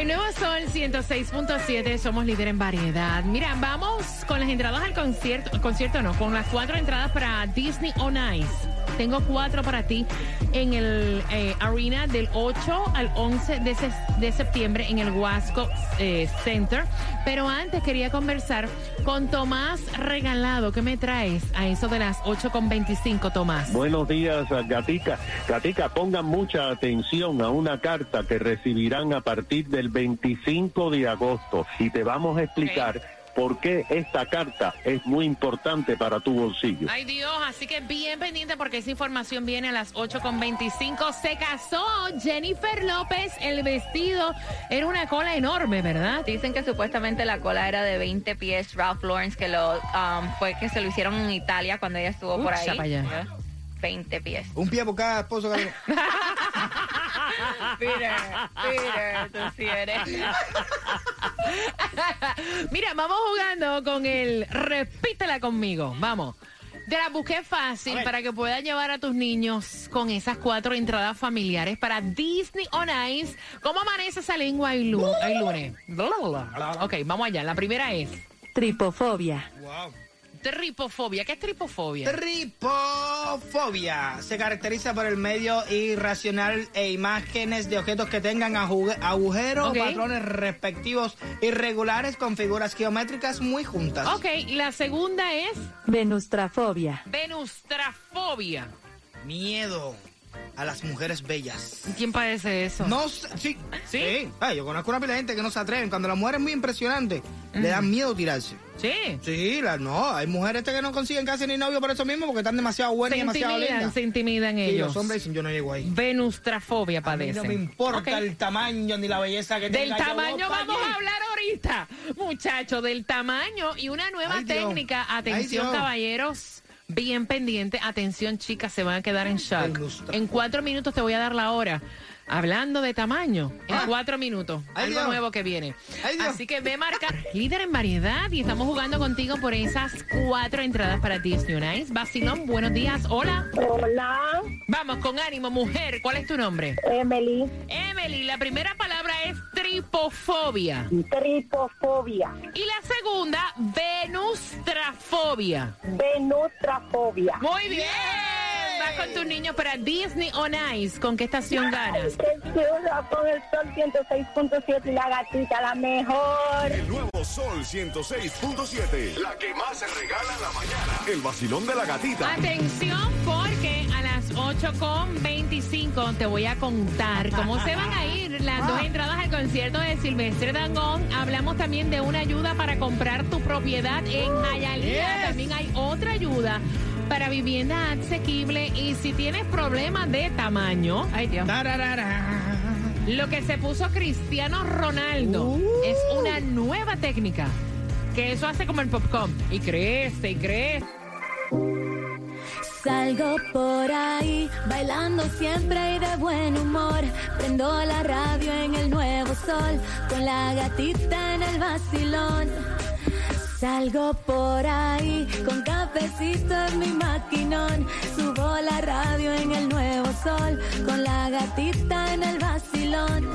El nuevo Sol 106.7, somos líder en variedad. Mira, vamos con las entradas al concierto, concierto no, con las cuatro entradas para Disney on Ice. Tengo cuatro para ti en el eh, Arena del 8 al 11 de, se- de septiembre en el Huasco eh, Center. Pero antes quería conversar con Tomás Regalado. ¿Qué me traes a eso de las 8.25, Tomás? Buenos días, Gatica. Gatica, pongan mucha atención a una carta que recibirán a partir del 25 de agosto y te vamos a explicar por qué esta carta es muy importante para tu bolsillo. Ay Dios, así que bien pendiente porque esa información viene a las 8.25. Se casó Jennifer López, el vestido era una cola enorme, ¿verdad? Dicen que supuestamente la cola era de 20 pies. Ralph Lawrence que lo um, fue que se lo hicieron en Italia cuando ella estuvo por ahí. pa' allá. 20 pies. Un pie por cada esposo que Peter, Peter, tú sí eres. Mira, vamos jugando con el repítela conmigo. Vamos. Te la busqué fácil para que puedas llevar a tus niños con esas cuatro entradas familiares para Disney on Ice. ¿Cómo amanece esa lengua el, lu- el lunes? Ok, vamos allá. La primera es Tripofobia. Wow. Tripofobia. ¿Qué es tripofobia? Tripofobia se caracteriza por el medio irracional e imágenes de objetos que tengan agujeros o patrones respectivos irregulares con figuras geométricas muy juntas. Ok, la segunda es Venustrafobia. venustrafobia. Miedo a las mujeres bellas. ¿Quién padece eso? No, sé- sí, ¿Sí? Ay, yo conozco una pila de gente que no se atreven. Cuando la mujer es muy impresionante, le dan miedo tirarse. Sí. Sí, la- no, hay mujeres que no consiguen casi ni novio por eso mismo porque están demasiado buenas Se y demasiado lindas. se intimidan Y ellos. los hombres dicen, yo no llego ahí. Venustrafobia A mí padecen. no me importa el tamaño ni la belleza que Del tenga. yo tamaño vamos allí. a hablar ahorita, muchachos, del tamaño y una nueva Ay, técnica. Atención, caballeros, bien pendiente. Atención, chicas, se van a quedar en shock. En cuatro minutos te voy a dar la hora. Hablando de tamaño, en Ah. cuatro minutos, Ay, algo Dios. nuevo que viene. Ay. Así que ve marcar líder en variedad y estamos jugando contigo por esas cuatro entradas para Disney Ice. Basilón, buenos días, hola. Hola, Vamos con ánimo, mujer. ¿Cuál es tu nombre? Emily. Emily, Areli, la primera palabra es tripofobia. Tripofobia. Y la segunda, venustrafobia. Venustrafobia. Muy bien. Vas con tus niños para Disney on Ice. ¿Con qué estación Ay, ganas? Qué con el Sol 106.7 y la gatita, la mejor. El nuevo Sol 106.7. La que más se regala en la mañana. El vacilón de la gatita. Atención, por 8 con 25 te voy a contar cómo se van a ir las dos entradas al concierto de Silvestre Dangón. Hablamos también de una ayuda para comprar tu propiedad en Jayalía. También hay otra ayuda para vivienda asequible y si tienes problemas de tamaño. Ay Dios. Lo que se puso Cristiano Ronaldo es uh. una nueva técnica que eso hace como el popcorn y crece y crece. Salgo por ahí, bailando siempre y de buen humor. Prendo la radio en el nuevo sol, con la gatita en el vacilón. Salgo por ahí, con cafecito en mi maquinón. Subo la radio en el nuevo sol, con la gatita en el vacilón.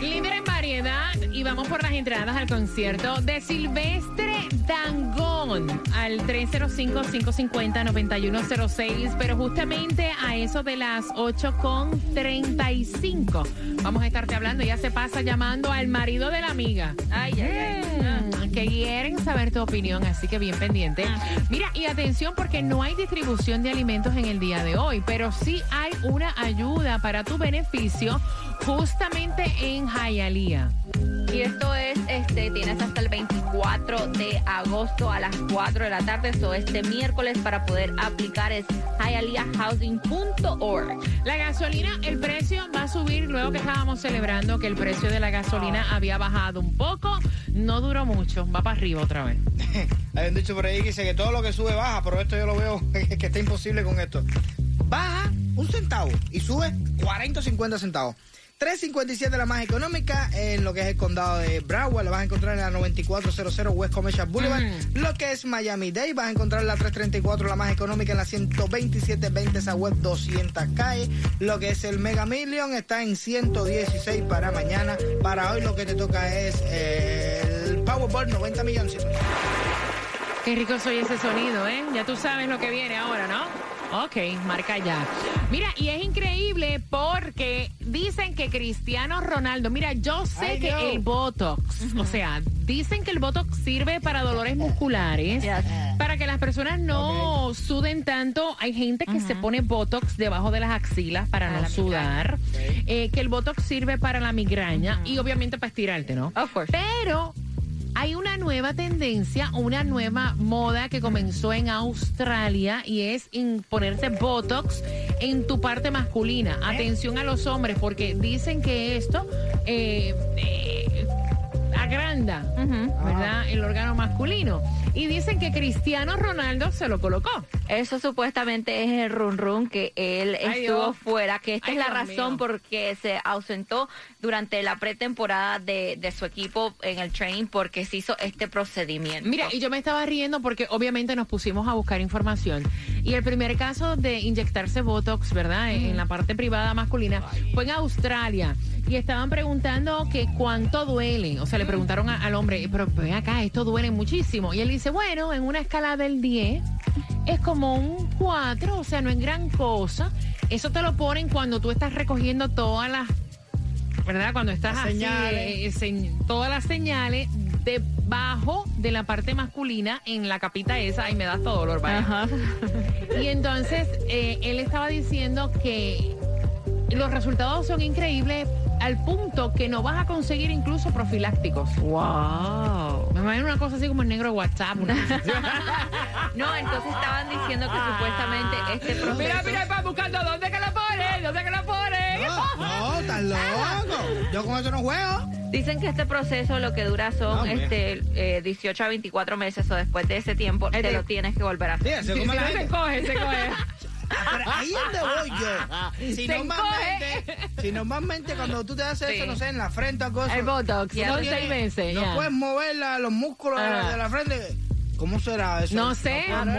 Líder en variedad y vamos por las entradas al concierto de Silvestre Dangón al 305-550-9106, pero justamente a eso de las 8.35 vamos a estarte hablando, ya se pasa llamando al marido de la amiga. Ay, ay, ay. Mm, que quieren saber tu opinión, así que bien pendiente. Mira, y atención porque no hay distribución de alimentos en el día de hoy, pero sí hay una ayuda para tu beneficio justamente en Hialeah. Y esto es, este, tienes hasta el 24 de agosto a las 4 de la tarde, o este miércoles para poder aplicar es hialeahhousing.org. La gasolina, el precio va a subir luego que estábamos celebrando que el precio de la gasolina había bajado un poco. No duró mucho, va para arriba otra vez. Hay un dicho por ahí que dice que todo lo que sube baja, pero esto yo lo veo que está imposible con esto. Baja un centavo y sube 40 o 50 centavos. 357 la más económica en lo que es el condado de Broward. La vas a encontrar en la 9400 West Commercial Boulevard. Lo que es Miami Dade, vas a encontrar la 334 la más económica en la 12720 esa web 200 calle. Lo que es el Mega Million está en 116 para mañana. Para hoy lo que te toca es eh, el Powerball 90 millones. Qué rico soy ese sonido, ¿eh? Ya tú sabes lo que viene ahora, ¿no? Ok, marca ya. Mira, y es increíble porque dicen que Cristiano Ronaldo, mira, yo sé que el Botox, o sea, dicen que el Botox sirve para dolores musculares, para que las personas no suden tanto. Hay gente que se pone Botox debajo de las axilas para no sudar, eh, que el Botox sirve para la migraña y obviamente para estirarte, ¿no? Of course. Pero hay una nueva tendencia, una nueva moda que comenzó en Australia y es ponerte Botox en tu parte masculina. Atención a los hombres porque dicen que esto eh, eh, agranda, ¿verdad? El órgano masculino. Y dicen que Cristiano Ronaldo se lo colocó. Eso supuestamente es el run run que él Ay, estuvo Dios. fuera, que esta Ay, es la Dios razón mío. por que se ausentó durante la pretemporada de, de su equipo en el training porque se hizo este procedimiento. Mira, y yo me estaba riendo porque obviamente nos pusimos a buscar información. Y el primer caso de inyectarse Botox, ¿verdad? En la parte privada masculina, fue en Australia. Y estaban preguntando que cuánto duele. O sea, le preguntaron a- al hombre, pero ven acá, esto duele muchísimo. Y él dice, bueno, en una escala del 10 es como un 4, o sea, no es gran cosa. Eso te lo ponen cuando tú estás recogiendo todas las ¿verdad? Cuando estás Las así, eh, señ- todas las señales debajo de la parte masculina en la capita esa, y me da hasta dolor, vaya. Ajá. Y entonces eh, él estaba diciendo que los resultados son increíbles al punto que no vas a conseguir incluso profilácticos. Wow. Me imagino una cosa así como el negro de WhatsApp. una cosa así. No, entonces estaban diciendo que supuestamente este proceso... mira, mira, va buscando dónde que lo pone, dónde que lo pone. No, no, estás loco. Yo con eso no juego. Dicen que este proceso lo que dura son No, mira. este eh, 18 a 24 meses o después de ese tiempo te Este- lo tienes que volver a hacer. Sí, así Sí, se gente. coge, se coge. Pero ahí es donde voy yo. Si Se normalmente, si normalmente cuando tú te haces eso, no sé, en la frente o cosas. El Botox, Ya no seis meses. No ya. puedes mover la- los músculos de la- Ajá. de la frente. ¿Cómo será eso? No sé, cuando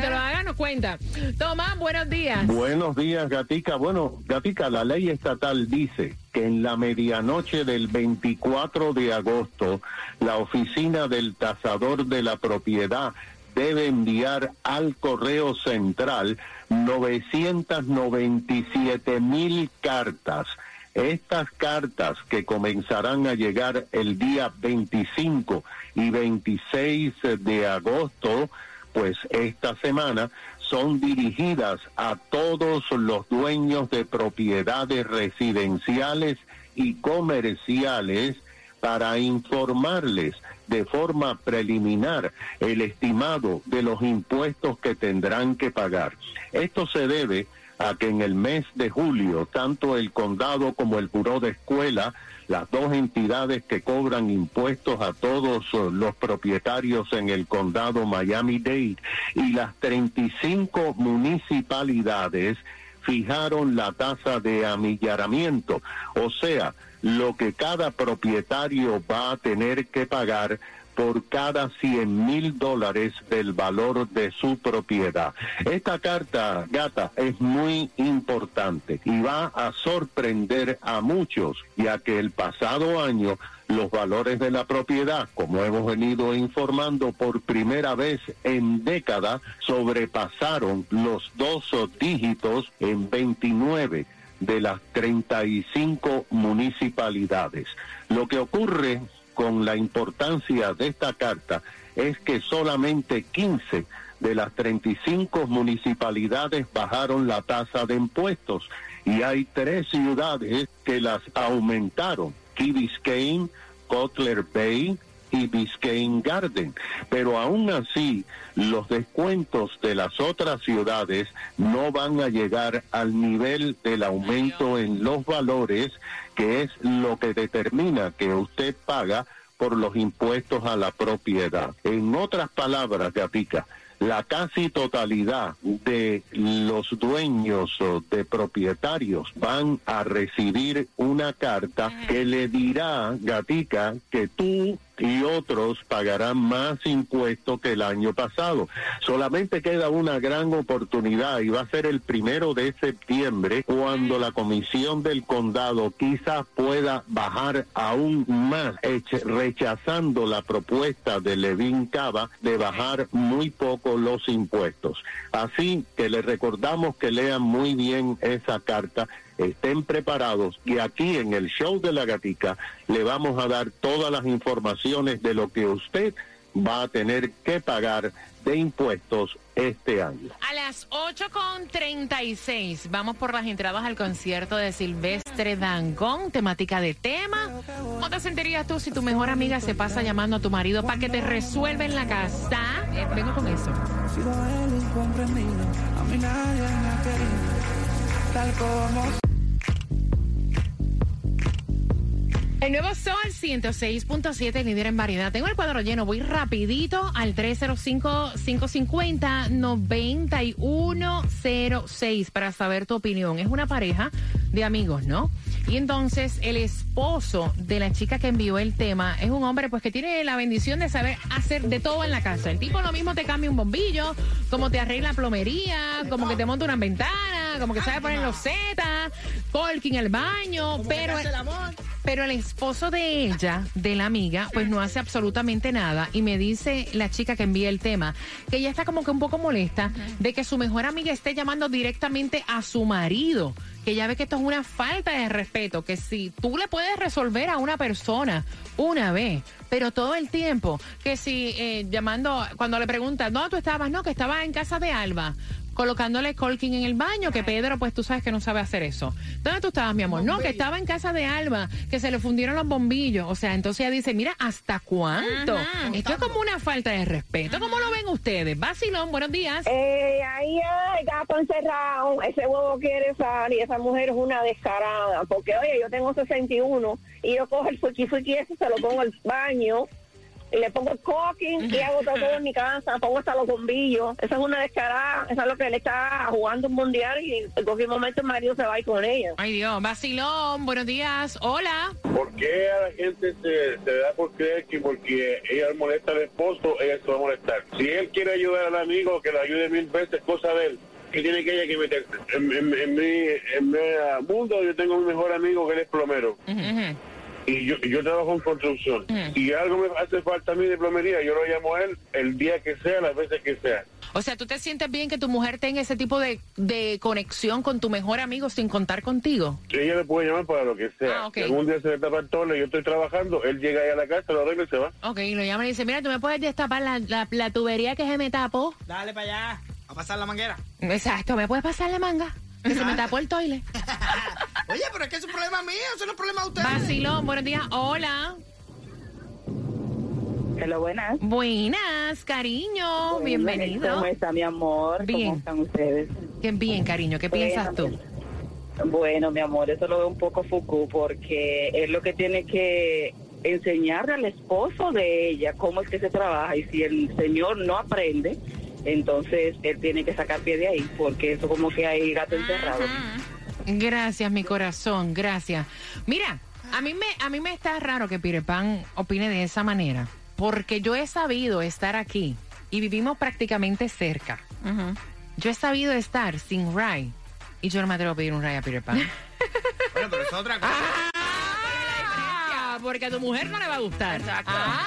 te lo hagan nos cuenta. Tomás, buenos días. Buenos días, Gatica. Bueno, Gatica, la ley estatal dice que en la medianoche del 24 de agosto, la oficina del tasador de la propiedad debe enviar al correo central 997 mil cartas. Estas cartas que comenzarán a llegar el día 25 y 26 de agosto, pues esta semana son dirigidas a todos los dueños de propiedades residenciales y comerciales para informarles de forma preliminar el estimado de los impuestos que tendrán que pagar. Esto se debe a que en el mes de julio, tanto el condado como el buró de escuela, las dos entidades que cobran impuestos a todos eh, los propietarios en el condado Miami-Dade y las 35 municipalidades fijaron la tasa de amillaramiento, o sea, lo que cada propietario va a tener que pagar por cada 100 mil dólares del valor de su propiedad. Esta carta, gata, es muy importante y va a sorprender a muchos, ya que el pasado año los valores de la propiedad, como hemos venido informando por primera vez en décadas, sobrepasaron los dos dígitos en 29 de las 35 municipalidades. Lo que ocurre con la importancia de esta carta es que solamente 15 de las 35 municipalidades bajaron la tasa de impuestos y hay tres ciudades que las aumentaron, Key Biscayne, Cutler Bay y Biscayne Garden. Pero aún así, los descuentos de las otras ciudades no van a llegar al nivel del aumento en los valores, que es lo que determina que usted paga por los impuestos a la propiedad. En otras palabras, Gatica, la casi totalidad de los dueños o de propietarios van a recibir una carta que le dirá, Gatica, que tú y otros pagarán más impuestos que el año pasado. Solamente queda una gran oportunidad y va a ser el primero de septiembre cuando la comisión del condado quizás pueda bajar aún más, rechazando la propuesta de Levin Cava de bajar muy poco los impuestos. Así que les recordamos que lean muy bien esa carta estén preparados y aquí en el show de la gatica le vamos a dar todas las informaciones de lo que usted va a tener que pagar de impuestos este año. A las 8.36 vamos por las entradas al concierto de Silvestre Dangón, temática de tema. ¿Cómo te sentirías tú si tu mejor amiga se pasa llamando a tu marido para que te resuelva en la casa? Eh, vengo con eso. He sido El nuevo Sol 106.7, líder en variedad. Tengo el cuadro lleno, voy rapidito al 305-550-9106 para saber tu opinión. Es una pareja de amigos, ¿no? Y entonces el esposo de la chica que envió el tema es un hombre pues que tiene la bendición de saber hacer de todo en la casa. El tipo lo mismo te cambia un bombillo, como te arregla plomería, como que te monta una ventana, como que sabe poner los zetas, colking el baño, pero... Pero el esposo de ella, de la amiga, pues no hace absolutamente nada. Y me dice la chica que envía el tema que ella está como que un poco molesta de que su mejor amiga esté llamando directamente a su marido. Que ya ve que esto es una falta de respeto. Que si tú le puedes resolver a una persona una vez, pero todo el tiempo, que si eh, llamando, cuando le preguntan, no, tú estabas, no, que estaba en casa de Alba colocándole colking en el baño, que Pedro, pues tú sabes que no sabe hacer eso. ¿Dónde tú estabas, mi amor? No, que estaba en casa de Alba, que se le fundieron los bombillos. O sea, entonces ella dice, mira, ¿hasta cuánto? Esto es como una falta de respeto. ¿Cómo lo ven ustedes? Vacilón, buenos días. Eh, ahí hay gato encerrado, ese huevo quiere salir, esa mujer es una descarada, porque oye, yo tengo 61 y yo cojo el fuiki fuiki ese, se lo pongo al baño le pongo cooking y hago todo en mi casa, pongo hasta los bombillos, esa es una descarada, esa es lo que él está jugando un mundial y en cualquier momento el marido se va a ir con ella. Ay Dios, vacilón, buenos días. Hola. ¿Por qué a la gente se, se da por creer que porque ella molesta al esposo, ella se va a molestar? Si él quiere ayudar al amigo, que le ayude mil veces, cosa de él. ¿Qué tiene que ella que meter? En, en- en mi, en mi mundo yo tengo un mejor amigo que él es plomero. Y yo, yo trabajo en construcción. Si algo me hace falta a mí de plomería, yo lo llamo a él el día que sea, las veces que sea. O sea, ¿tú te sientes bien que tu mujer tenga ese tipo de, de conexión con tu mejor amigo sin contar contigo? Ella le puede llamar para lo que sea. Ah, algún día se le tapa el tole, yo estoy trabajando, él llega ahí a la casa, lo arregla y se va. Ok, lo llama y dice, mira, tú me puedes destapar la, la, la tubería que se me tapó. Dale para allá. A pasar la manguera. Exacto, ¿me puedes pasar la manga? Que se me tapó el toile. Oye, pero es que es un problema mío, eso no es un problema de ustedes. Vacilón, buenos días. Hola. Hola, buenas. Buenas, cariño. Bienvenido. ¿Cómo está mi amor? Bien. ¿Cómo están ustedes? Qué bien, cariño. ¿Qué piensas tú? Bueno, mi amor, eso lo veo un poco fucu porque es lo que tiene que enseñarle al esposo de ella cómo es que se trabaja y si el señor no aprende, entonces él tiene que sacar pie de ahí porque eso como que hay gato encerrado. Gracias, mi corazón. Gracias. Mira, a mí me, a mí me está raro que Peter Pan opine de esa manera, porque yo he sabido estar aquí y vivimos prácticamente cerca. Yo he sabido estar sin Ray y yo no me atrevo a pedir un Ray a Peter Pan. Bueno, pero es otra cosa. Ah, porque a tu mujer no le va a gustar. Ah,